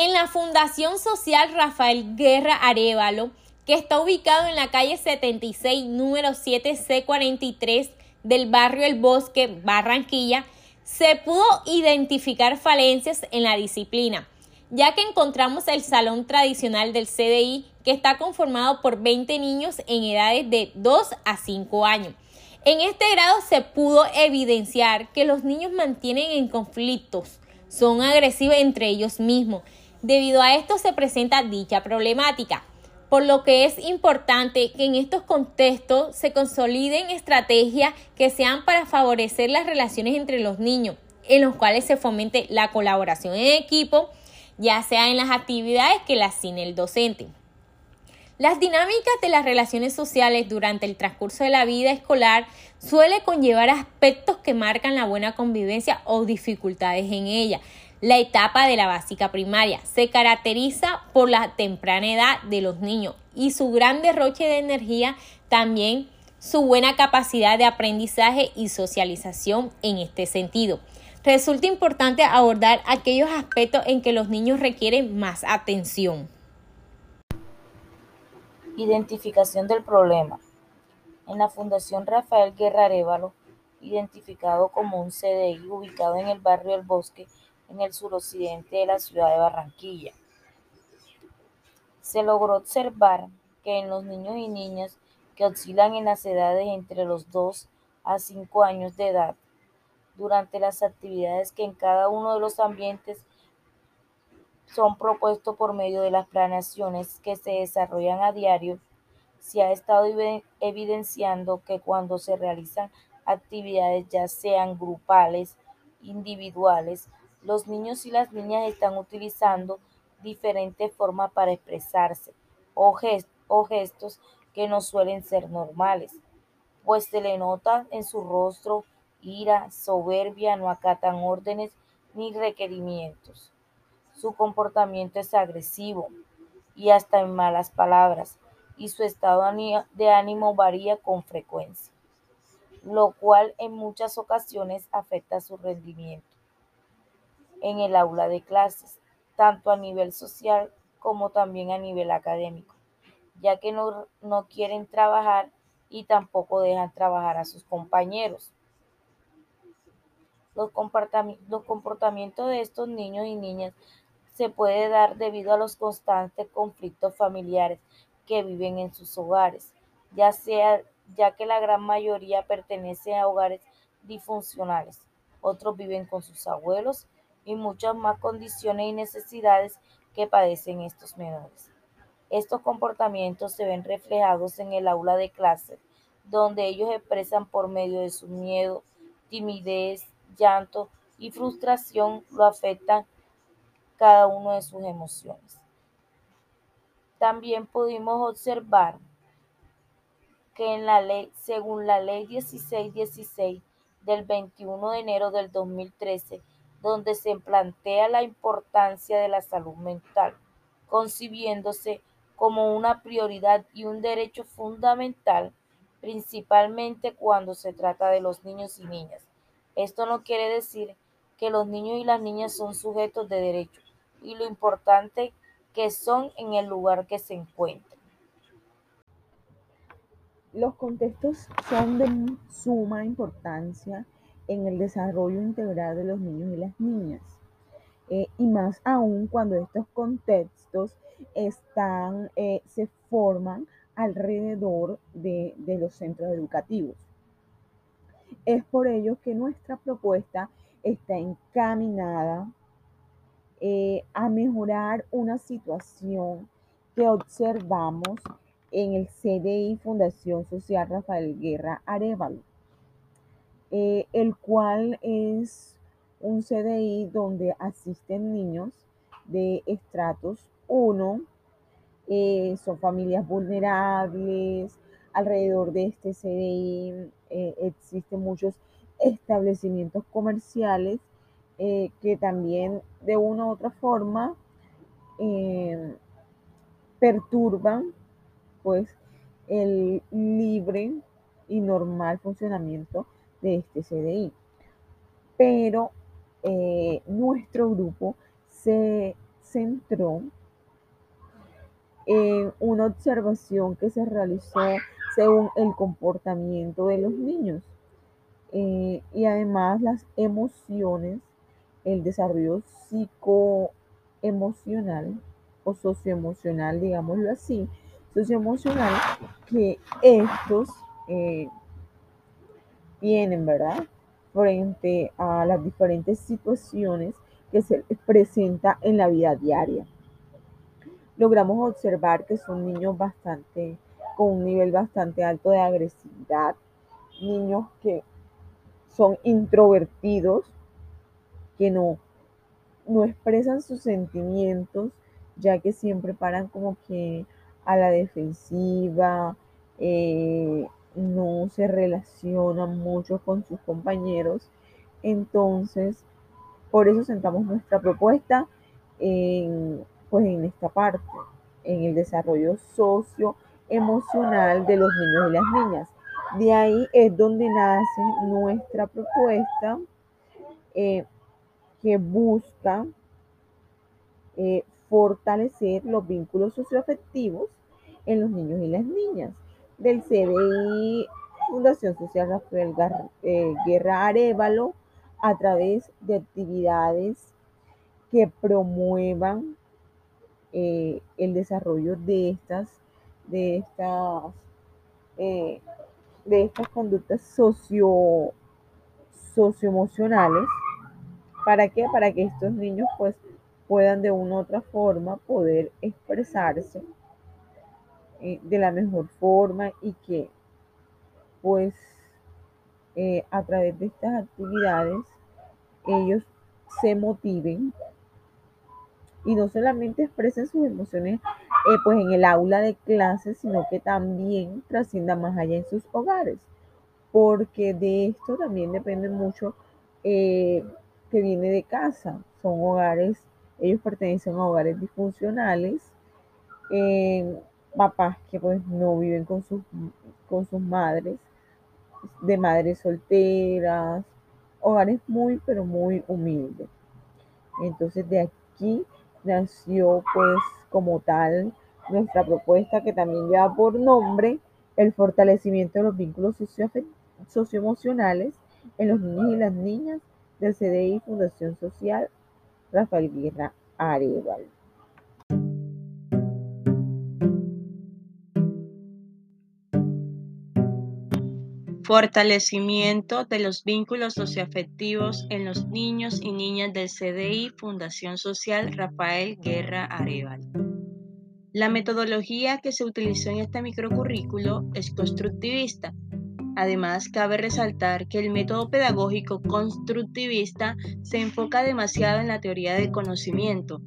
En la Fundación Social Rafael Guerra Arevalo, que está ubicado en la calle 76, número 7C43 del barrio El Bosque, Barranquilla, se pudo identificar falencias en la disciplina, ya que encontramos el salón tradicional del CDI que está conformado por 20 niños en edades de 2 a 5 años. En este grado se pudo evidenciar que los niños mantienen en conflictos, son agresivos entre ellos mismos. Debido a esto se presenta dicha problemática por lo que es importante que en estos contextos se consoliden estrategias que sean para favorecer las relaciones entre los niños, en los cuales se fomente la colaboración en equipo, ya sea en las actividades que las cine el docente. Las dinámicas de las relaciones sociales durante el transcurso de la vida escolar suele conllevar aspectos que marcan la buena convivencia o dificultades en ella, la etapa de la básica primaria se caracteriza por la temprana edad de los niños y su gran derroche de energía, también su buena capacidad de aprendizaje y socialización en este sentido. Resulta importante abordar aquellos aspectos en que los niños requieren más atención. Identificación del problema. En la Fundación Rafael Guerra Arevalo, identificado como un CDI ubicado en el barrio El Bosque, en el suroccidente de la ciudad de Barranquilla. Se logró observar que en los niños y niñas que oscilan en las edades entre los 2 a 5 años de edad, durante las actividades que en cada uno de los ambientes son propuestos por medio de las planeaciones que se desarrollan a diario, se ha estado evidenciando que cuando se realizan actividades ya sean grupales, individuales los niños y las niñas están utilizando diferentes formas para expresarse o, gestos que no suelen ser normales, pues se le nota en su rostro ira, soberbia, no acatan órdenes ni requerimientos. Su comportamiento es agresivo y hasta en malas palabras, y su estado de ánimo varía con frecuencia, lo cual en muchas ocasiones afecta su rendimiento en el aula de clases, tanto a nivel social como también a nivel académico, ya que no, quieren trabajar y tampoco dejan trabajar a sus compañeros. Los, los comportamientos de estos niños y niñas se puede dar debido a los constantes conflictos familiares que viven en sus hogares, ya sea ya que la gran mayoría pertenece a hogares disfuncionales. Otros viven con sus abuelos y muchas más condiciones y necesidades que padecen estos menores. Estos comportamientos se ven reflejados en el aula de clase, donde ellos expresan por medio de su miedo, timidez, llanto y frustración lo afectan cada uno de sus emociones. También pudimos observar que en la ley, según la ley 1616 del 21 de enero del 2013, donde se plantea la importancia de la salud mental, concibiéndose como una prioridad y un derecho fundamental, principalmente cuando se trata de los niños y niñas. Esto no quiere decir que los niños y las niñas son sujetos de derecho y lo importante que son en el lugar que se encuentran. Los contextos son de suma importancia en el desarrollo integral de los niños y las niñas. Eh, y más aún cuando estos contextos están, eh, se forman alrededor de, los centros educativos. Es por ello que nuestra propuesta está encaminada eh, a mejorar una situación que observamos en el CDI Fundación Social Rafael Guerra Arevalo. Eh, el cual es un CDI donde asisten niños de estratos 1, eh, son familias vulnerables, alrededor de este CDI eh, existen muchos establecimientos comerciales que también de una u otra forma perturban pues el libre y normal funcionamiento de este CDI. Pero eh, nuestro grupo se, centró en una observación que se realizó según el comportamiento de los niños eh, y además las emociones, el desarrollo psicoemocional o socioemocional, digámoslo así, socioemocional, que estos eh, tienen, ¿verdad? Frente a las diferentes situaciones que se presenta en la vida diaria. Logramos observar que son niños bastante, con un nivel bastante alto de agresividad, niños que son introvertidos, que no, no expresan sus sentimientos, ya que siempre paran como que a la defensiva, eh, no se relacionan mucho con sus compañeros. Entonces, por eso sentamos nuestra propuesta en, pues en esta parte, en el desarrollo socioemocional de los niños y las niñas. De ahí es donde nace nuestra propuesta eh, que busca eh, fortalecer los vínculos socioafectivos en los niños y las niñas del CDI Fundación Social Rafael eh, Guerra Arevalo a través de actividades que promuevan el desarrollo de estas, de estas de estas conductas socio, socioemocionales. ¿Para qué? Para que estos niños pues puedan de una u otra forma poder expresarse eh, de la mejor forma y que pues eh, a través de estas actividades ellos se motiven y no solamente expresen sus emociones eh, pues en el aula de clases, sino que también trascienda más allá en sus hogares, porque de esto también depende mucho que viene de casa. Son hogares, ellos pertenecen a hogares disfuncionales, papás que pues no viven con sus, con sus madres, de madres solteras, hogares muy, pero muy humildes. Entonces de aquí nació pues como tal nuestra propuesta que también lleva por nombre el fortalecimiento de los vínculos socioemocionales en los niños y las niñas del CDI Fundación Social Rafael Guerra Areval. Fortalecimiento de los vínculos socioafectivos en los niños y niñas del CDI Fundación Social Rafael Guerra Areval. La metodología que se utilizó en este microcurrículo es constructivista. Además, cabe resaltar que el método pedagógico constructivista se enfoca demasiado en la teoría del conocimiento,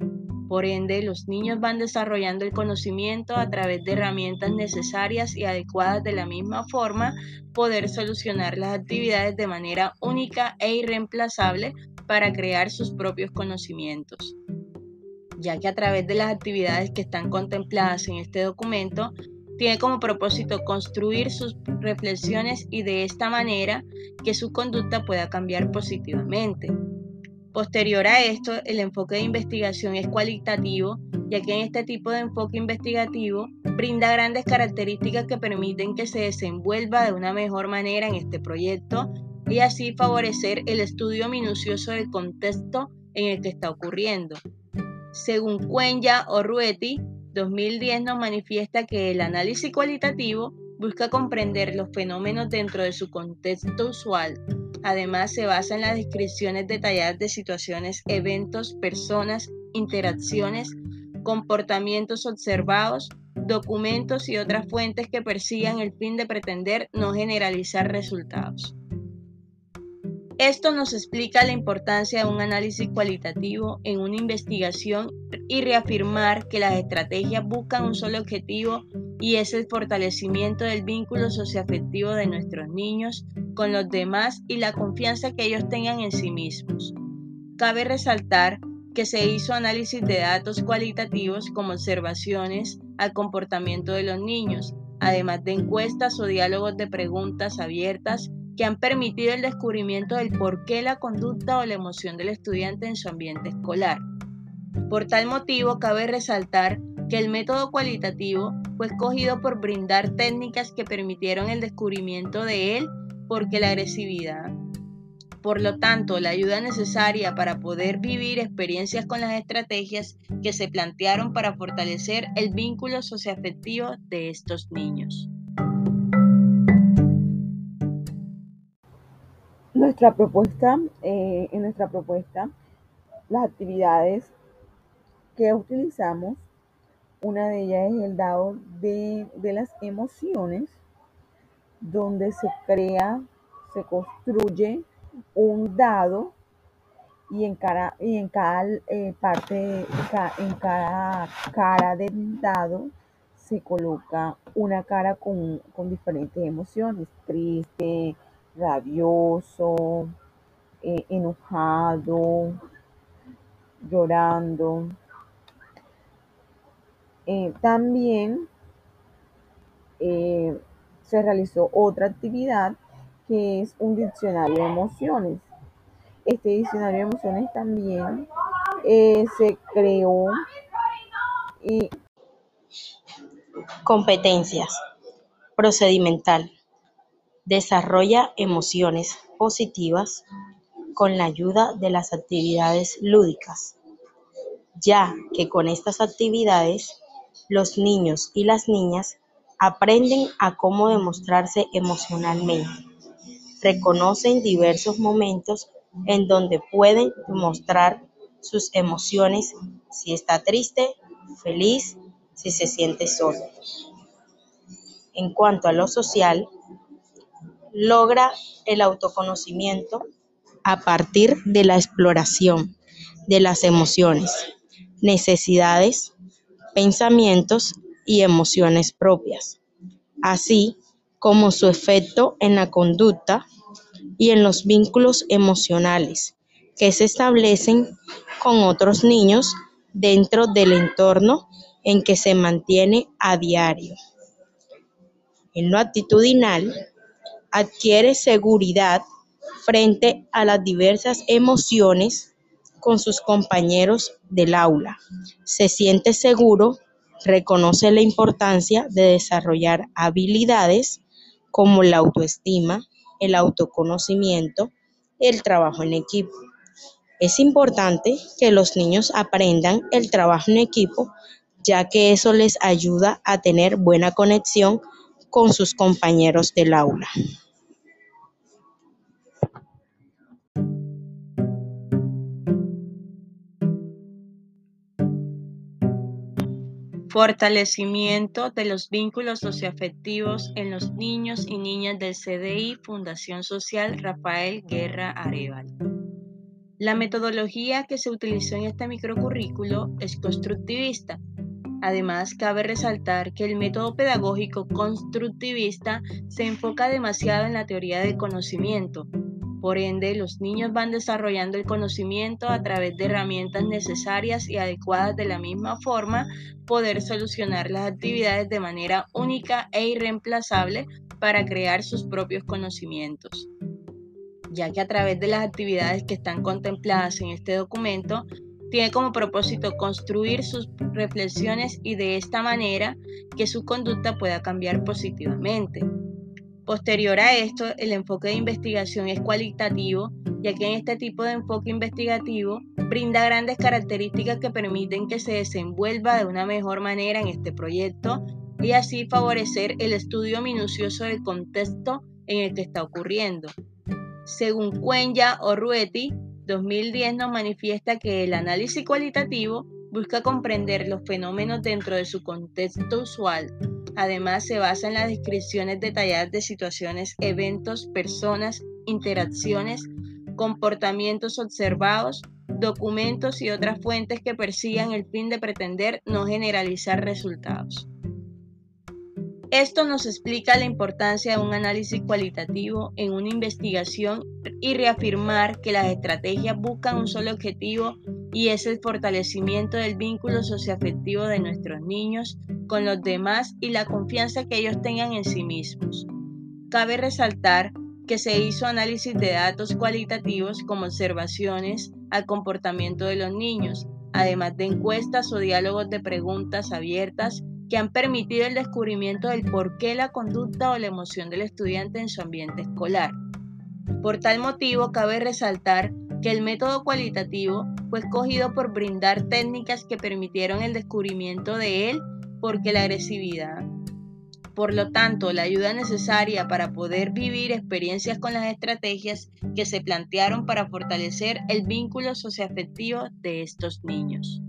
por ende, los niños van desarrollando el conocimiento a través de herramientas necesarias y adecuadas de la misma forma, poder solucionar las actividades de manera única e irreemplazable para crear sus propios conocimientos ya que a través de las actividades que están contempladas en este documento, tiene como propósito construir sus reflexiones y de esta manera que su conducta pueda cambiar positivamente. Posterior a esto, el enfoque de investigación es cualitativo, ya que en este tipo de enfoque investigativo brinda grandes características que permiten que se desenvuelva de una mejor manera en este proyecto y así favorecer el estudio minucioso del contexto en el que está ocurriendo. Según Cuenya Rueti, 2010 nos manifiesta que el análisis cualitativo busca comprender los fenómenos dentro de su contexto usual Además, se basa en las descripciones detalladas de situaciones, eventos, personas, interacciones, comportamientos observados, documentos y otras fuentes que persigan el fin de pretender no generalizar resultados. Esto nos explica la importancia de un análisis cualitativo en una investigación y reafirmar que las estrategias buscan un solo objetivo y es el fortalecimiento del vínculo socioafectivo de nuestros niños con los demás y la confianza que ellos tengan en sí mismos. Cabe resaltar que se hizo análisis de datos cualitativos como observaciones al comportamiento de los niños, además de encuestas o diálogos de preguntas abiertas que han permitido el descubrimiento del por qué la conducta o la emoción del estudiante en su ambiente escolar. Por tal motivo, cabe resaltar que el método cualitativo fue escogido por brindar técnicas que permitieron el descubrimiento de él porque la agresividad. Por lo tanto, la ayuda necesaria para poder vivir experiencias con las estrategias que se plantearon para fortalecer el vínculo socioafectivo de estos niños. Nuestra propuesta, eh, en nuestra propuesta, las actividades que utilizamos, una de ellas es el dado de, las emociones, donde se crea, se construye un dado y en cada, y en cada eh, parte, en cada cara del dado se coloca una cara con, con diferentes emociones, triste, rabioso, eh, enojado, llorando. Eh, también eh, se realizó otra actividad que es un diccionario de emociones. Este diccionario de emociones también se creó y competencias procedimental Desarrolla emociones positivas con la ayuda de las actividades lúdicas, ya que con estas actividades los niños y las niñas aprenden a cómo demostrarse emocionalmente, reconocen diversos momentos en donde pueden mostrar sus emociones si está triste, feliz, si se siente solo. En cuanto a lo social, logra el autoconocimiento a partir de la exploración de las emociones, necesidades, pensamientos y emociones propias, así como su efecto en la conducta y en los vínculos emocionales que se establecen con otros niños dentro del entorno en que se mantiene a diario. En lo actitudinal, adquiere seguridad frente a las diversas emociones con sus compañeros del aula. Se siente seguro, reconoce la importancia de desarrollar habilidades como la autoestima, el autoconocimiento, el trabajo en equipo. Es importante que los niños aprendan el trabajo en equipo, ya que eso les ayuda a tener buena conexión con sus compañeros del aula. Fortalecimiento de los vínculos socioafectivos en los niños y niñas del CDI Fundación Social Rafael Guerra Areval. La metodología que se utilizó en este microcurrículo es constructivista. Además, cabe resaltar que el método pedagógico constructivista se enfoca demasiado en la teoría del conocimiento, por ende, los niños van desarrollando el conocimiento a través de herramientas necesarias y adecuadas de la misma forma, poder solucionar las actividades de manera única e irreemplazable para crear sus propios conocimientos ya que a través de las actividades que están contempladas en este documento, tiene como propósito construir sus reflexiones y de esta manera que su conducta pueda cambiar positivamente. Posterior a esto, el enfoque de investigación es cualitativo, ya que en este tipo de enfoque investigativo brinda grandes características que permiten que se desenvuelva de una mejor manera en este proyecto y así favorecer el estudio minucioso del contexto en el que está ocurriendo. Según Cuenya o Rueti, 2010 nos manifiesta que el análisis cualitativo busca comprender los fenómenos dentro de su contexto usual. Además, se basa en las descripciones detalladas de situaciones, eventos, personas, interacciones, comportamientos observados, documentos y otras fuentes que persigan el fin de pretender no generalizar resultados. Esto nos explica la importancia de un análisis cualitativo en una investigación y reafirmar que las estrategias buscan un solo objetivo y es el fortalecimiento del vínculo socioafectivo de nuestros niños con los demás y la confianza que ellos tengan en sí mismos. Cabe resaltar que se hizo análisis de datos cualitativos como observaciones al comportamiento de los niños además de encuestas o diálogos de preguntas abiertas que han permitido el descubrimiento del por qué la conducta o la emoción del estudiante en su ambiente escolar. Por tal motivo, cabe resaltar que el método cualitativo fue escogido por brindar técnicas que permitieron el descubrimiento de él porque la agresividad. Por lo tanto, la ayuda necesaria para poder vivir experiencias con las estrategias que se plantearon para fortalecer el vínculo socioafectivo de estos niños.